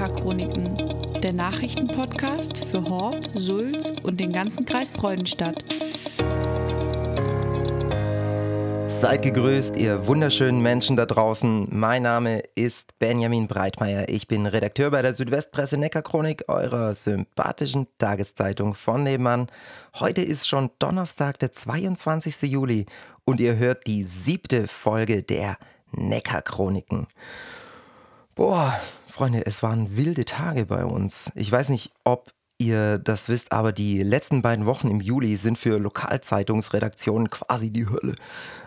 Neckar-Chroniken, der Nachrichtenpodcast für Horb, Sulz und den ganzen Kreis Freudenstadt. Seid gegrüßt, ihr wunderschönen Menschen da draußen. Mein Name ist Benjamin Breitmeier. Ich bin Redakteur bei der Südwestpresse Neckar-Chronik, eurer sympathischen Tageszeitung von nebenan. Heute ist schon Donnerstag, der 22. Juli und ihr hört die siebte Folge der Neckar-Chroniken. Boah, Freunde, es waren wilde Tage bei uns. Ich weiß nicht, ob ihr das wisst, aber die letzten beiden Wochen im Juli sind für Lokalzeitungsredaktionen quasi die Hölle.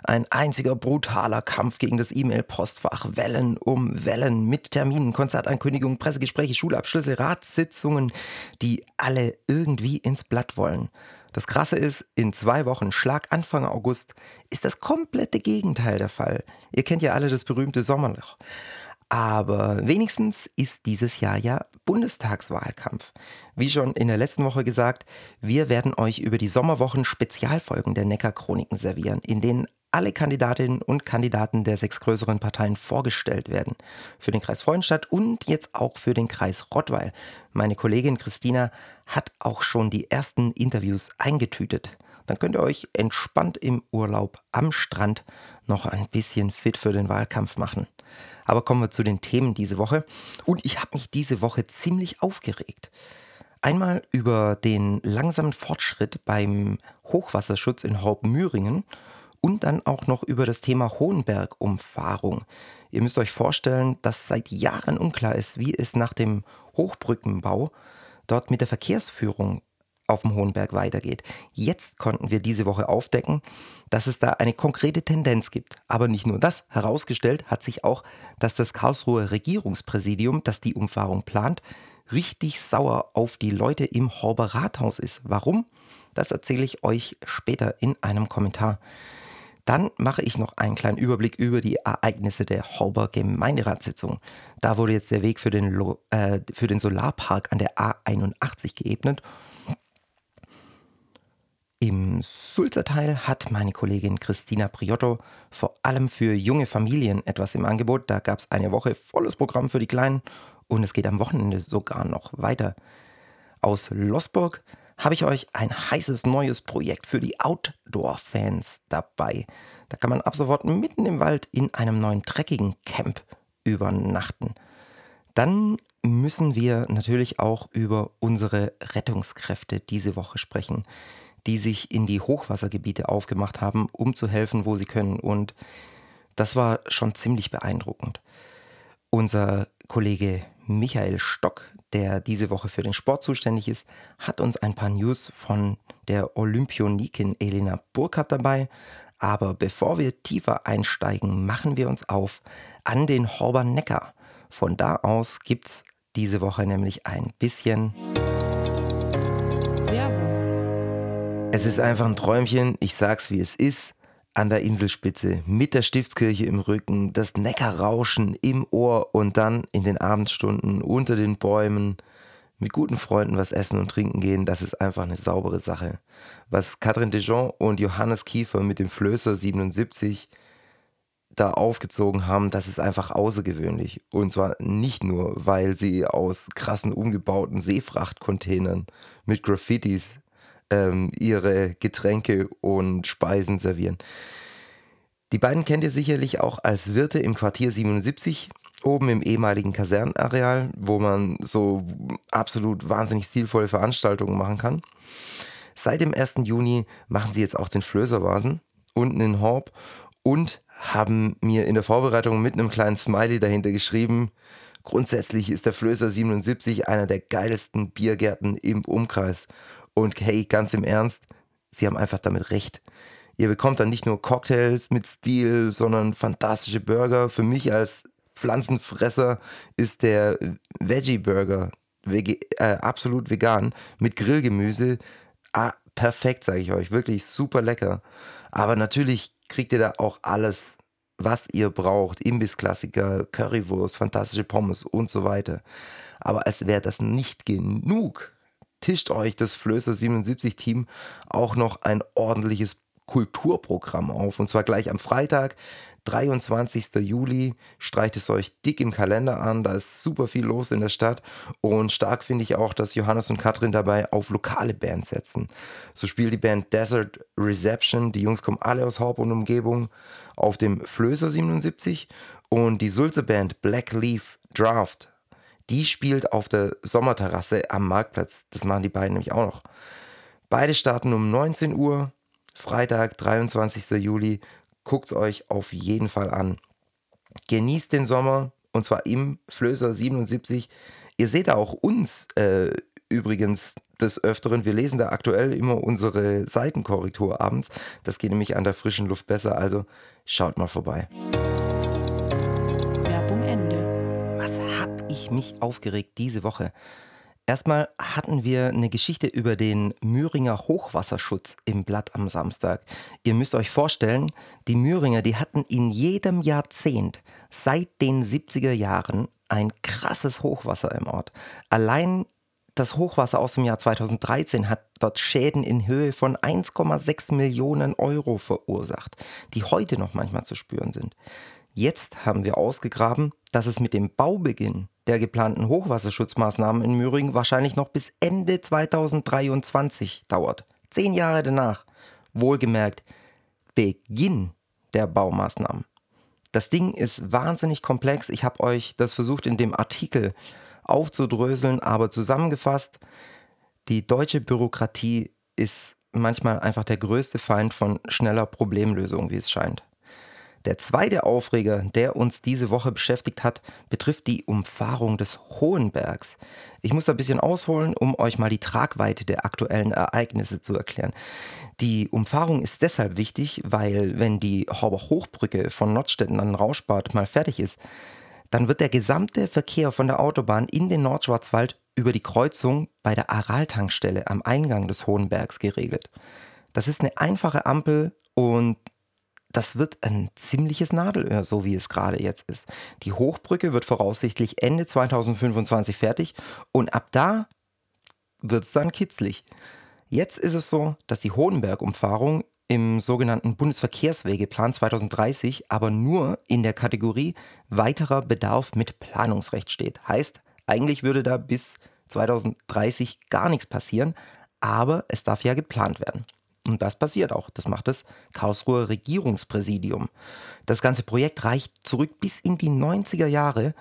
Ein einziger brutaler Kampf gegen das E-Mail-Postfach. Wellen um Wellen mit Terminen, Konzertankündigungen, Pressegespräche, Schulabschlüsse, Ratssitzungen, die alle irgendwie ins Blatt wollen. Das Krasse ist, in zwei Wochen, Schlag Anfang August, ist das komplette Gegenteil der Fall. Ihr kennt ja alle das berühmte Sommerloch. Aber wenigstens ist dieses Jahr ja Bundestagswahlkampf. Wie schon in der letzten Woche gesagt, wir werden euch über die Sommerwochen Spezialfolgen der Neckar-Chroniken servieren, in denen alle Kandidatinnen und Kandidaten der sechs größeren Parteien vorgestellt werden. Für den Kreis Freudenstadt und jetzt auch für den Kreis Rottweil. Meine Kollegin Christina hat auch schon die ersten Interviews eingetütet. Dann könnt ihr euch entspannt im Urlaub am Strand noch ein bisschen fit für den Wahlkampf machen. Aber kommen wir zu den Themen diese Woche. Und ich habe mich diese Woche ziemlich aufgeregt. Einmal über den langsamen Fortschritt beim Hochwasserschutz in Horb-Müringen und dann auch noch über das Thema Hohenberg-Umfahrung. Ihr müsst euch vorstellen, dass seit Jahren unklar ist, wie es nach dem Hochbrückenbau dort mit der Verkehrsführung auf dem Hohenberg weitergeht. Jetzt konnten wir diese Woche aufdecken, dass es da eine konkrete Tendenz gibt. Aber nicht nur das, herausgestellt hat sich auch, dass das Karlsruher Regierungspräsidium, das die Umfahrung plant, richtig sauer auf die Leute im Horber Rathaus ist. Warum? Das erzähle ich euch später in einem Kommentar. Dann mache ich noch einen kleinen Überblick über die Ereignisse der Horber Gemeinderatssitzung. Da wurde jetzt der Weg für den, äh, für den Solarpark an der A81 geebnet im Sulzer Teil hat meine Kollegin Christina Priotto vor allem für junge Familien etwas im Angebot. Da gab es eine Woche volles Programm für die Kleinen und es geht am Wochenende sogar noch weiter. Aus Losburg habe ich euch ein heißes neues Projekt für die Outdoor-Fans dabei. Da kann man ab sofort mitten im Wald in einem neuen dreckigen Camp übernachten. Dann müssen wir natürlich auch über unsere Rettungskräfte diese Woche sprechen die sich in die Hochwassergebiete aufgemacht haben, um zu helfen, wo sie können. Und das war schon ziemlich beeindruckend. Unser Kollege Michael Stock, der diese Woche für den Sport zuständig ist, hat uns ein paar News von der Olympionikin Elena Burkhardt dabei. Aber bevor wir tiefer einsteigen, machen wir uns auf an den Horber Neckar. Von da aus gibt es diese Woche nämlich ein bisschen Es ist einfach ein Träumchen, ich sag's wie es ist, an der Inselspitze, mit der Stiftskirche im Rücken, das Neckarrauschen im Ohr und dann in den Abendstunden unter den Bäumen mit guten Freunden was essen und trinken gehen, das ist einfach eine saubere Sache. Was Catherine Dijon und Johannes Kiefer mit dem Flößer 77 da aufgezogen haben, das ist einfach außergewöhnlich. Und zwar nicht nur, weil sie aus krassen umgebauten Seefrachtcontainern mit Graffitis ähm, ihre Getränke und Speisen servieren. Die beiden kennt ihr sicherlich auch als Wirte im Quartier 77, oben im ehemaligen Kasernenareal, wo man so absolut wahnsinnig stilvolle Veranstaltungen machen kann. Seit dem 1. Juni machen sie jetzt auch den Flößervasen unten in Horb und haben mir in der Vorbereitung mit einem kleinen Smiley dahinter geschrieben, grundsätzlich ist der Flößer 77 einer der geilsten Biergärten im Umkreis. Und hey, ganz im Ernst, sie haben einfach damit recht. Ihr bekommt dann nicht nur Cocktails mit Stil, sondern fantastische Burger. Für mich als Pflanzenfresser ist der Veggie Burger äh, absolut vegan mit Grillgemüse. Ah, perfekt, sage ich euch. Wirklich super lecker. Aber natürlich kriegt ihr da auch alles, was ihr braucht. Imbissklassiker, Currywurst, fantastische Pommes und so weiter. Aber als wäre das nicht genug, tischt euch das Flößer 77 Team auch noch ein ordentliches Kulturprogramm auf. Und zwar gleich am Freitag, 23. Juli. Streicht es euch dick im Kalender an. Da ist super viel los in der Stadt. Und stark finde ich auch, dass Johannes und Katrin dabei auf lokale Bands setzen. So spielt die Band Desert Reception. Die Jungs kommen alle aus Haupt und Umgebung auf dem Flößer 77. Und die Sulze Band Black Leaf Draft. Die spielt auf der Sommerterrasse am Marktplatz. Das machen die beiden nämlich auch noch. Beide starten um 19 Uhr. Freitag, 23. Juli. Guckt es euch auf jeden Fall an. Genießt den Sommer und zwar im Flößer 77. Ihr seht da auch uns äh, übrigens des Öfteren. Wir lesen da aktuell immer unsere Seitenkorrektur abends. Das geht nämlich an der frischen Luft besser. Also schaut mal vorbei. Werbung Ende. Was hab ich mich aufgeregt diese Woche? Erstmal hatten wir eine Geschichte über den Müringer Hochwasserschutz im Blatt am Samstag. Ihr müsst euch vorstellen, die Müringer, die hatten in jedem Jahrzehnt seit den 70er Jahren ein krasses Hochwasser im Ort. Allein das Hochwasser aus dem Jahr 2013 hat dort Schäden in Höhe von 1,6 Millionen Euro verursacht, die heute noch manchmal zu spüren sind. Jetzt haben wir ausgegraben, dass es mit dem Baubeginn der geplanten Hochwasserschutzmaßnahmen in Müringen wahrscheinlich noch bis Ende 2023 dauert. Zehn Jahre danach. Wohlgemerkt, Beginn der Baumaßnahmen. Das Ding ist wahnsinnig komplex. Ich habe euch das versucht in dem Artikel aufzudröseln, aber zusammengefasst, die deutsche Bürokratie ist manchmal einfach der größte Feind von schneller Problemlösung, wie es scheint. Der zweite Aufreger, der uns diese Woche beschäftigt hat, betrifft die Umfahrung des Hohenbergs. Ich muss da ein bisschen ausholen, um euch mal die Tragweite der aktuellen Ereignisse zu erklären. Die Umfahrung ist deshalb wichtig, weil wenn die Horber Hochbrücke von Nordstetten an Rauschbad mal fertig ist, dann wird der gesamte Verkehr von der Autobahn in den Nordschwarzwald über die Kreuzung bei der Araltankstelle am Eingang des Hohenbergs geregelt. Das ist eine einfache Ampel und das wird ein ziemliches Nadelöhr, so wie es gerade jetzt ist. Die Hochbrücke wird voraussichtlich Ende 2025 fertig und ab da wird es dann kitzlig. Jetzt ist es so, dass die Hohenberg-Umfahrung im sogenannten Bundesverkehrswegeplan 2030 aber nur in der Kategorie weiterer Bedarf mit Planungsrecht steht. Heißt, eigentlich würde da bis 2030 gar nichts passieren, aber es darf ja geplant werden. Und das passiert auch. Das macht das Karlsruher Regierungspräsidium. Das ganze Projekt reicht zurück bis in die 90er Jahre,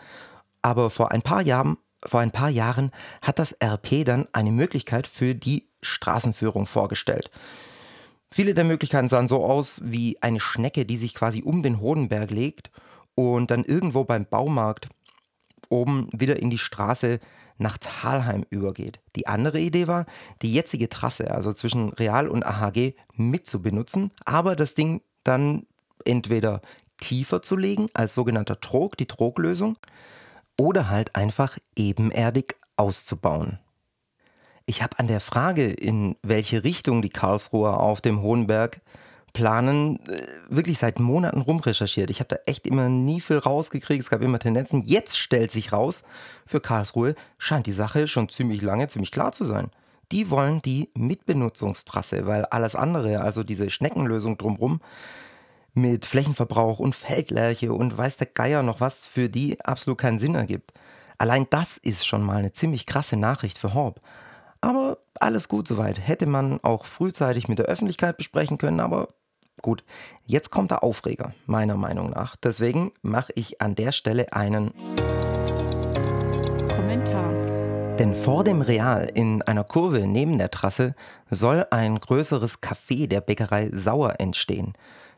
aber vor ein paar Jahren, vor ein paar Jahren hat das RP dann eine Möglichkeit für die Straßenführung vorgestellt. Viele der Möglichkeiten sahen so aus wie eine Schnecke, die sich quasi um den Hodenberg legt und dann irgendwo beim Baumarkt oben wieder in die Straße nach Talheim übergeht. Die andere Idee war, die jetzige Trasse, also zwischen Real und AHG, mit zu benutzen, aber das Ding dann entweder tiefer zu legen als sogenannter Trog, die Troglösung, oder halt einfach ebenerdig auszubauen. Ich habe an der Frage, in welche Richtung die Karlsruher auf dem Hohenberg Planen äh, wirklich seit Monaten rumrecherchiert. Ich habe da echt immer nie viel rausgekriegt. Es gab immer Tendenzen. Jetzt stellt sich raus, für Karlsruhe scheint die Sache schon ziemlich lange ziemlich klar zu sein. Die wollen die Mitbenutzungstrasse, weil alles andere, also diese Schneckenlösung drumherum, mit Flächenverbrauch und Feldlerche und weiß der Geier noch was, für die absolut keinen Sinn ergibt. Allein das ist schon mal eine ziemlich krasse Nachricht für Horb. Aber alles gut soweit. Hätte man auch frühzeitig mit der Öffentlichkeit besprechen können, aber Gut, jetzt kommt der Aufreger, meiner Meinung nach. Deswegen mache ich an der Stelle einen Kommentar. Denn vor dem Real in einer Kurve neben der Trasse soll ein größeres Café der Bäckerei Sauer entstehen.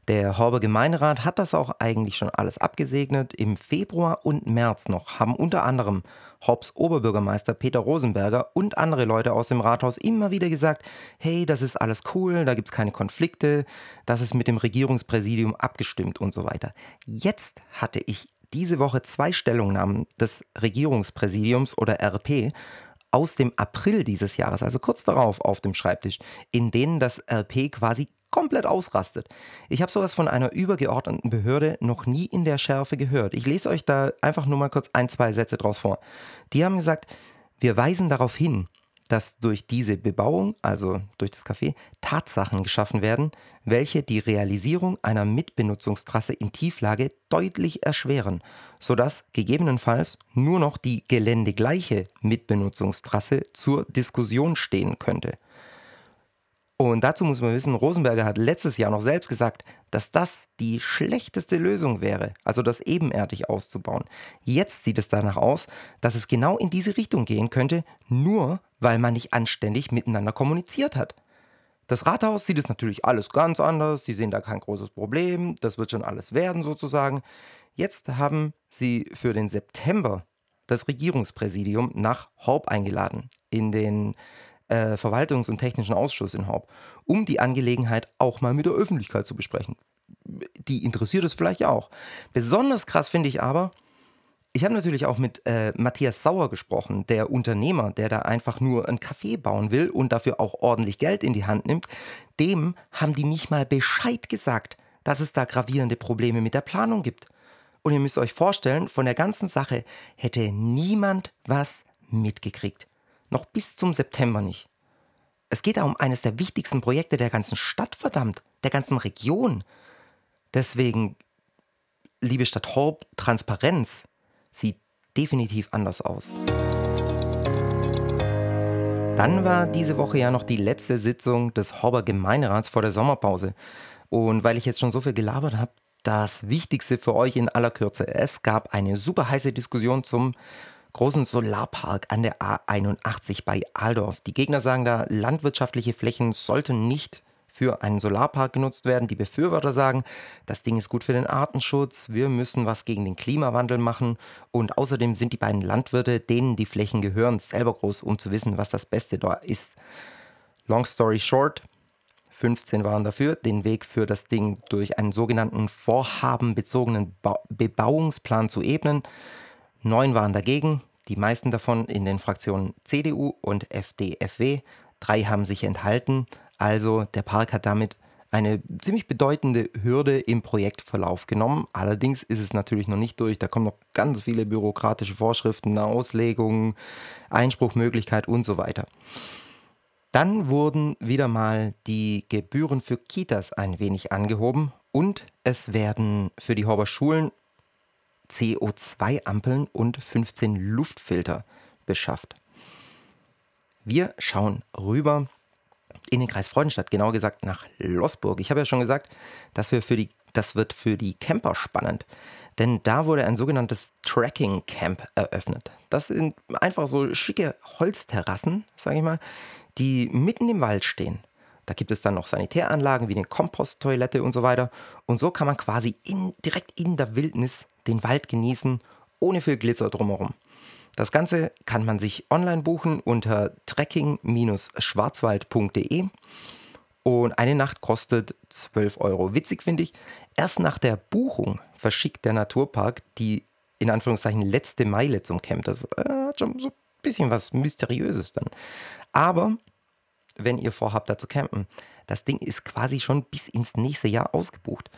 Der Horber Gemeinderat hat das auch eigentlich schon alles abgesegnet. Im Februar und März noch haben unter anderem Hobbs Oberbürgermeister Peter Rosenberger und andere Leute aus dem Rathaus immer wieder gesagt, hey, das ist alles cool, da gibt es keine Konflikte, das ist mit dem Regierungspräsidium abgestimmt und so weiter. Jetzt hatte ich diese Woche zwei Stellungnahmen des Regierungspräsidiums oder RP aus dem April dieses Jahres, also kurz darauf auf dem Schreibtisch, in denen das RP quasi komplett ausrastet. Ich habe sowas von einer übergeordneten Behörde noch nie in der Schärfe gehört. Ich lese euch da einfach nur mal kurz ein, zwei Sätze draus vor. Die haben gesagt, wir weisen darauf hin, dass durch diese Bebauung, also durch das Café, Tatsachen geschaffen werden, welche die Realisierung einer Mitbenutzungstrasse in Tieflage deutlich erschweren, sodass gegebenenfalls nur noch die geländegleiche Mitbenutzungstrasse zur Diskussion stehen könnte. Und dazu muss man wissen, Rosenberger hat letztes Jahr noch selbst gesagt, dass das die schlechteste Lösung wäre, also das ebenerdig auszubauen. Jetzt sieht es danach aus, dass es genau in diese Richtung gehen könnte, nur weil man nicht anständig miteinander kommuniziert hat. Das Rathaus sieht es natürlich alles ganz anders, sie sehen da kein großes Problem, das wird schon alles werden sozusagen. Jetzt haben sie für den September das Regierungspräsidium nach Horb eingeladen in den äh, Verwaltungs- und Technischen Ausschuss in Horb, um die Angelegenheit auch mal mit der Öffentlichkeit zu besprechen. Die interessiert es vielleicht auch. Besonders krass finde ich aber, ich habe natürlich auch mit äh, Matthias Sauer gesprochen, der Unternehmer, der da einfach nur ein Café bauen will und dafür auch ordentlich Geld in die Hand nimmt. Dem haben die nicht mal Bescheid gesagt, dass es da gravierende Probleme mit der Planung gibt. Und ihr müsst euch vorstellen, von der ganzen Sache hätte niemand was mitgekriegt. Noch bis zum September nicht. Es geht da um eines der wichtigsten Projekte der ganzen Stadt, verdammt, der ganzen Region. Deswegen, liebe Stadt Horb, Transparenz sieht definitiv anders aus. Dann war diese Woche ja noch die letzte Sitzung des Horber Gemeinderats vor der Sommerpause. Und weil ich jetzt schon so viel gelabert habe, das Wichtigste für euch in aller Kürze. Es gab eine super heiße Diskussion zum großen Solarpark an der A81 bei Aldorf. Die Gegner sagen da, landwirtschaftliche Flächen sollten nicht für einen Solarpark genutzt werden. Die Befürworter sagen, das Ding ist gut für den Artenschutz, wir müssen was gegen den Klimawandel machen und außerdem sind die beiden Landwirte, denen die Flächen gehören, selber groß, um zu wissen, was das Beste da ist. Long story short, 15 waren dafür, den Weg für das Ding durch einen sogenannten vorhabenbezogenen ba Bebauungsplan zu ebnen. Neun waren dagegen, die meisten davon in den Fraktionen CDU und FDFW. Drei haben sich enthalten. Also der Park hat damit eine ziemlich bedeutende Hürde im Projektverlauf genommen. Allerdings ist es natürlich noch nicht durch. Da kommen noch ganz viele bürokratische Vorschriften, Auslegungen, Einspruchmöglichkeit und so weiter. Dann wurden wieder mal die Gebühren für Kitas ein wenig angehoben und es werden für die Horber Schulen CO2-Ampeln und 15 Luftfilter beschafft. Wir schauen rüber in den Kreis Freudenstadt, genauer gesagt nach Lossburg. Ich habe ja schon gesagt, dass wir für die, das wird für die Camper spannend, denn da wurde ein sogenanntes Tracking Camp eröffnet. Das sind einfach so schicke Holzterrassen, sage ich mal, die mitten im Wald stehen. Da gibt es dann noch Sanitäranlagen wie eine Komposttoilette und so weiter. Und so kann man quasi in, direkt in der Wildnis den Wald genießen, ohne viel Glitzer drumherum. Das Ganze kann man sich online buchen unter trekking-schwarzwald.de und eine Nacht kostet 12 Euro. Witzig finde ich, erst nach der Buchung verschickt der Naturpark die in Anführungszeichen letzte Meile zum Camp. Das äh, hat schon so ein bisschen was Mysteriöses dann. Aber wenn ihr vorhabt, da zu campen. Das Ding ist quasi schon bis ins nächste Jahr ausgebucht.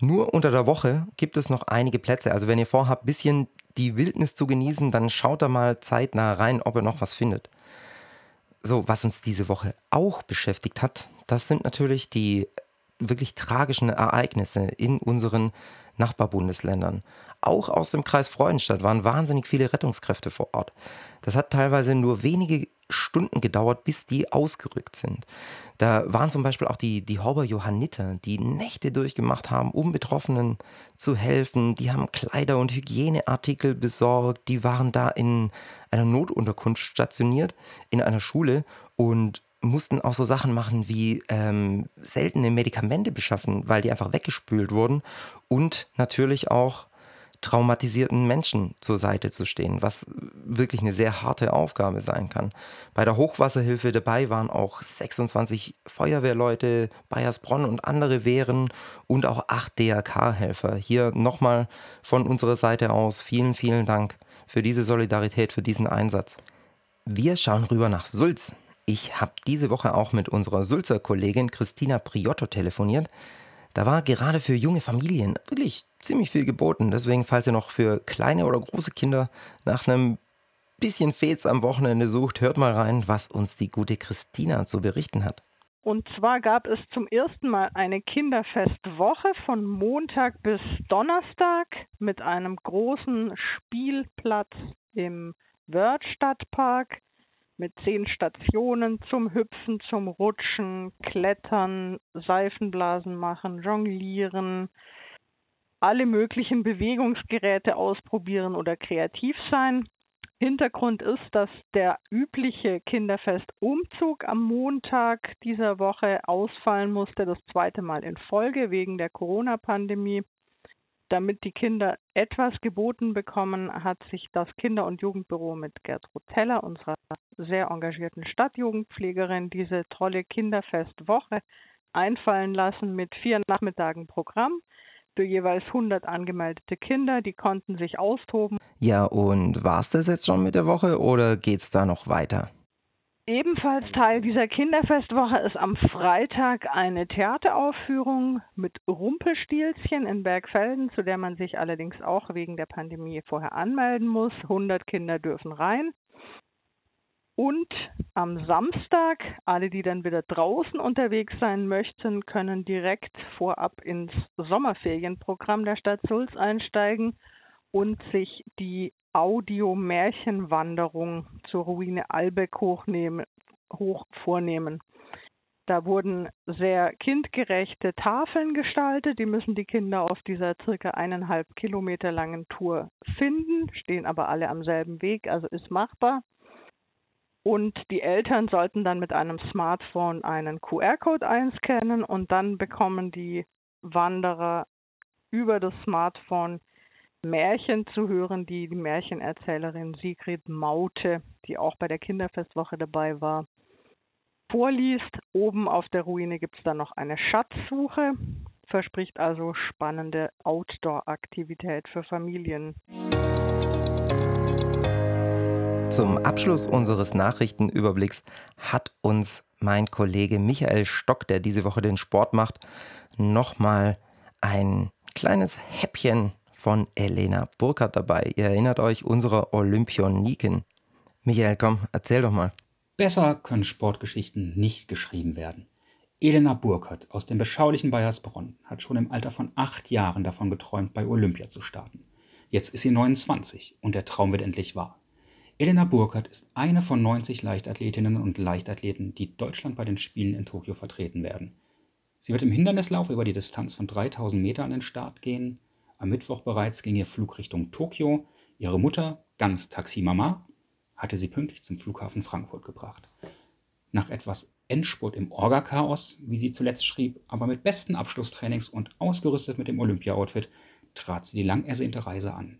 Nur unter der Woche gibt es noch einige Plätze. Also wenn ihr vorhabt, ein bisschen die Wildnis zu genießen, dann schaut da mal zeitnah rein, ob ihr noch was findet. So, was uns diese Woche auch beschäftigt hat, das sind natürlich die wirklich tragischen Ereignisse in unseren Nachbarbundesländern. Auch aus dem Kreis Freudenstadt waren wahnsinnig viele Rettungskräfte vor Ort. Das hat teilweise nur wenige Stunden gedauert, bis die ausgerückt sind. Da waren zum Beispiel auch die, die Horber Johanniter, die Nächte durchgemacht haben, um Betroffenen zu helfen. Die haben Kleider und Hygieneartikel besorgt. Die waren da in einer Notunterkunft stationiert, in einer Schule und mussten auch so Sachen machen wie ähm, seltene Medikamente beschaffen, weil die einfach weggespült wurden und natürlich auch traumatisierten Menschen zur Seite zu stehen, was wirklich eine sehr harte Aufgabe sein kann. Bei der Hochwasserhilfe dabei waren auch 26 Feuerwehrleute, Bayersbronn und andere Wehren und auch acht DRK-Helfer. Hier nochmal von unserer Seite aus vielen, vielen Dank für diese Solidarität, für diesen Einsatz. Wir schauen rüber nach Sulz. Ich habe diese Woche auch mit unserer Sulzer Kollegin Christina Priotto telefoniert. Da war gerade für junge Familien wirklich ziemlich viel geboten. Deswegen, falls ihr noch für kleine oder große Kinder nach einem bisschen Fets am Wochenende sucht, hört mal rein, was uns die gute Christina zu berichten hat. Und zwar gab es zum ersten Mal eine Kinderfestwoche von Montag bis Donnerstag mit einem großen Spielplatz im Wörthstadtpark mit zehn Stationen zum Hüpfen, zum Rutschen, Klettern, Seifenblasen machen, Jonglieren, alle möglichen Bewegungsgeräte ausprobieren oder kreativ sein. Hintergrund ist, dass der übliche Kinderfestumzug am Montag dieser Woche ausfallen musste, das zweite Mal in Folge wegen der Corona-Pandemie. Damit die Kinder etwas geboten bekommen, hat sich das Kinder- und Jugendbüro mit Gertrud Teller, unserer sehr engagierten Stadtjugendpflegerin, diese tolle Kinderfestwoche einfallen lassen mit vier Nachmittagen Programm für jeweils 100 angemeldete Kinder. Die konnten sich austoben. Ja, und war es das jetzt schon mit der Woche oder geht es da noch weiter? Ebenfalls Teil dieser Kinderfestwoche ist am Freitag eine Theateraufführung mit Rumpelstilzchen in Bergfelden, zu der man sich allerdings auch wegen der Pandemie vorher anmelden muss. 100 Kinder dürfen rein. Und am Samstag, alle, die dann wieder draußen unterwegs sein möchten, können direkt vorab ins Sommerferienprogramm der Stadt Sulz einsteigen und sich die Audio-Märchenwanderung zur Ruine Albeck hochnehmen, hoch vornehmen. Da wurden sehr kindgerechte Tafeln gestaltet. Die müssen die Kinder auf dieser circa eineinhalb Kilometer langen Tour finden, stehen aber alle am selben Weg, also ist machbar. Und die Eltern sollten dann mit einem Smartphone einen QR-Code einscannen und dann bekommen die Wanderer über das Smartphone Märchen zu hören, die die Märchenerzählerin Sigrid Maute, die auch bei der Kinderfestwoche dabei war, vorliest. Oben auf der Ruine gibt es dann noch eine Schatzsuche, verspricht also spannende Outdoor-Aktivität für Familien. Zum Abschluss unseres Nachrichtenüberblicks hat uns mein Kollege Michael Stock, der diese Woche den Sport macht, nochmal ein kleines Häppchen von Elena Burkhardt dabei. Ihr erinnert euch, unsere Olympioniken. Michael, komm, erzähl doch mal. Besser können Sportgeschichten nicht geschrieben werden. Elena Burkhardt aus dem beschaulichen Bayersbronn hat schon im Alter von acht Jahren davon geträumt, bei Olympia zu starten. Jetzt ist sie 29 und der Traum wird endlich wahr. Elena Burkhardt ist eine von 90 Leichtathletinnen und Leichtathleten, die Deutschland bei den Spielen in Tokio vertreten werden. Sie wird im Hindernislauf über die Distanz von 3000 Meter an den Start gehen. Am Mittwoch bereits ging ihr Flug Richtung Tokio. Ihre Mutter, ganz Taximama, hatte sie pünktlich zum Flughafen Frankfurt gebracht. Nach etwas Endspurt im Orga-Chaos, wie sie zuletzt schrieb, aber mit besten Abschlusstrainings und ausgerüstet mit dem Olympia-Outfit, trat sie die lang ersehnte Reise an.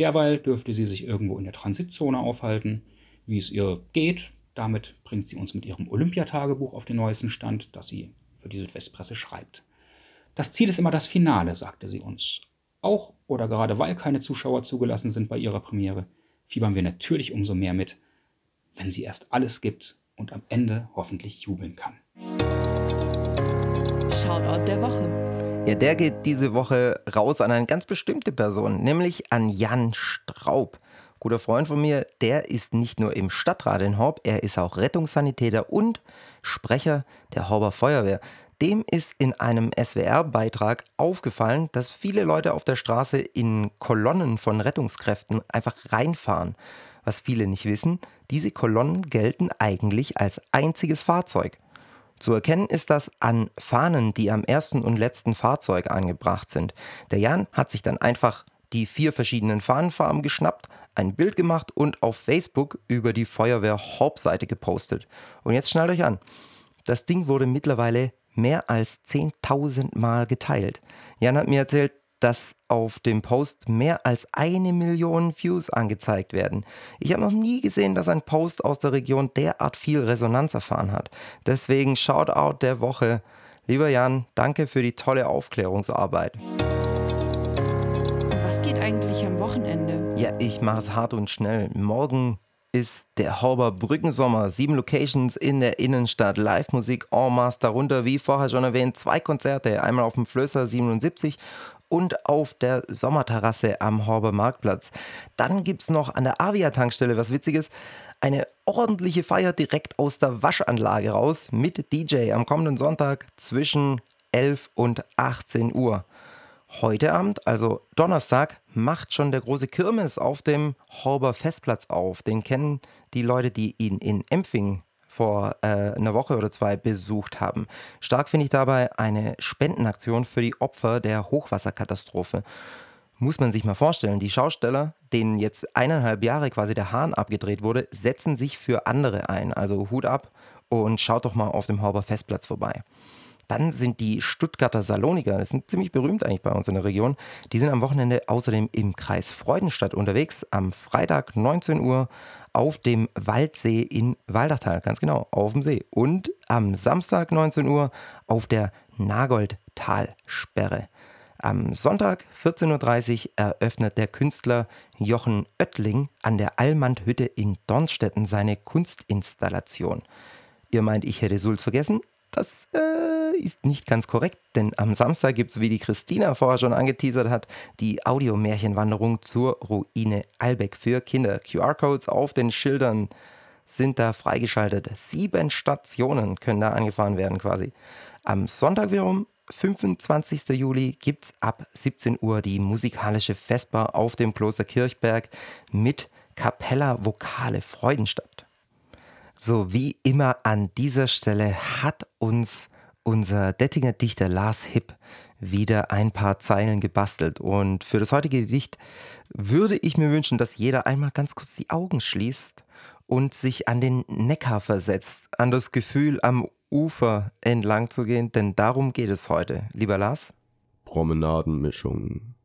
Derweil dürfte sie sich irgendwo in der Transitzone aufhalten, wie es ihr geht. Damit bringt sie uns mit ihrem Olympiatagebuch auf den neuesten Stand, das sie für die Südwestpresse schreibt. Das Ziel ist immer das Finale, sagte sie uns. Auch oder gerade weil keine Zuschauer zugelassen sind bei ihrer Premiere, fiebern wir natürlich umso mehr mit, wenn sie erst alles gibt und am Ende hoffentlich jubeln kann. Shoutout der Woche. Ja, der geht diese Woche raus an eine ganz bestimmte Person, nämlich an Jan Straub. Guter Freund von mir, der ist nicht nur im Stadtrat in Horb, er ist auch Rettungssanitäter und Sprecher der Horber Feuerwehr. Dem ist in einem SWR-Beitrag aufgefallen, dass viele Leute auf der Straße in Kolonnen von Rettungskräften einfach reinfahren. Was viele nicht wissen, diese Kolonnen gelten eigentlich als einziges Fahrzeug. Zu erkennen ist das an Fahnen, die am ersten und letzten Fahrzeug angebracht sind. Der Jan hat sich dann einfach die vier verschiedenen Fahnenfarben geschnappt, ein Bild gemacht und auf Facebook über die Feuerwehr Horb-Seite gepostet. Und jetzt schnallt euch an. Das Ding wurde mittlerweile mehr als 10.000 Mal geteilt. Jan hat mir erzählt, dass auf dem Post mehr als eine Million Views angezeigt werden. Ich habe noch nie gesehen, dass ein Post aus der Region derart viel Resonanz erfahren hat. Deswegen Shoutout der Woche. Lieber Jan, danke für die tolle Aufklärungsarbeit. Was geht eigentlich am Wochenende? Ja, ich mache es hart und schnell. Morgen ist der Hauber Brückensommer. Sieben Locations in der Innenstadt, Live-Musik en masse, darunter, wie vorher schon erwähnt, zwei Konzerte. Einmal auf dem Flößer 77 und auf der Sommerterrasse am Horber Marktplatz. Dann gibt es noch an der Avia-Tankstelle was Witziges. Eine ordentliche Feier direkt aus der Waschanlage raus mit DJ am kommenden Sonntag zwischen 11 und 18 Uhr. Heute Abend, also Donnerstag, macht schon der große Kirmes auf dem Horber Festplatz auf. Den kennen die Leute, die ihn in Empfing vor äh, einer Woche oder zwei besucht haben. Stark finde ich dabei eine Spendenaktion für die Opfer der Hochwasserkatastrophe. Muss man sich mal vorstellen, die Schausteller, denen jetzt eineinhalb Jahre quasi der Hahn abgedreht wurde, setzen sich für andere ein. Also Hut ab und schaut doch mal auf dem Horber Festplatz vorbei. Dann sind die Stuttgarter Saloniker, das sind ziemlich berühmt eigentlich bei uns in der Region, die sind am Wochenende außerdem im Kreis Freudenstadt unterwegs. Am Freitag 19 Uhr auf dem Waldsee in Waldachtal, ganz genau, auf dem See. Und am Samstag 19 Uhr auf der Nagoldtalsperre. Am Sonntag 14.30 Uhr eröffnet der Künstler Jochen Oettling an der Allmand-Hütte in Dornstetten seine Kunstinstallation. Ihr meint, ich hätte Sulz vergessen? Das äh, ist nicht ganz korrekt, denn am Samstag gibt es, wie die Christina vorher schon angeteasert hat, die Audiomärchenwanderung zur Ruine Albeck für Kinder. QR-Codes auf den Schildern sind da freigeschaltet. Sieben Stationen können da angefahren werden quasi. Am Sonntag wiederum, 25. Juli, gibt es ab 17 Uhr die musikalische Vesper auf dem Kloster Kirchberg mit Capella Vokale Freudenstadt. So wie immer an dieser Stelle hat uns unser Dettinger Dichter Lars Hipp wieder ein paar Zeilen gebastelt. Und für das heutige Gedicht würde ich mir wünschen, dass jeder einmal ganz kurz die Augen schließt und sich an den Neckar versetzt, an das Gefühl, am Ufer entlang zu gehen, denn darum geht es heute. Lieber Lars? Promenadenmischung.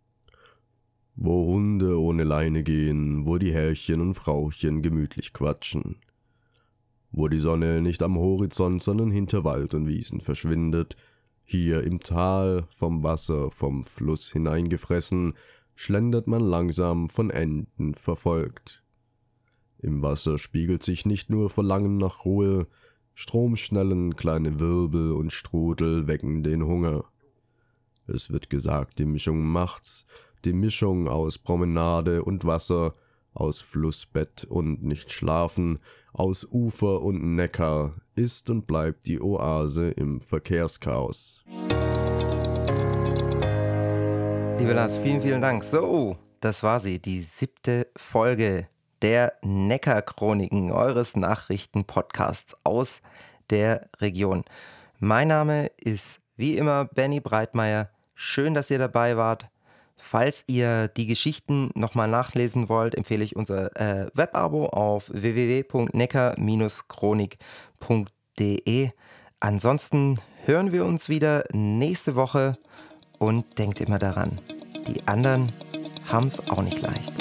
Wo Hunde ohne Leine gehen, wo die Herrchen und Frauchen gemütlich quatschen wo die Sonne nicht am Horizont, sondern hinter Wald und Wiesen verschwindet, hier im Tal, vom Wasser, vom Fluss hineingefressen, schlendert man langsam von Enten verfolgt. Im Wasser spiegelt sich nicht nur Verlangen nach Ruhe, Stromschnellen, kleine Wirbel und Strudel wecken den Hunger. Es wird gesagt, die Mischung macht's, die Mischung aus Promenade und Wasser, aus Flussbett und nicht schlafen, aus Ufer und Neckar ist und bleibt die Oase im Verkehrschaos. Liebe Lars, vielen, vielen Dank. So, das war sie, die siebte Folge der Neckar-Chroniken, eures Nachrichten-Podcasts aus der Region. Mein Name ist wie immer Benny Breitmeier. Schön, dass ihr dabei wart. Falls ihr die Geschichten nochmal nachlesen wollt, empfehle ich unser äh, Webabo auf www.neckar-chronik.de. Ansonsten hören wir uns wieder nächste Woche und denkt immer daran, die anderen haben es auch nicht leicht.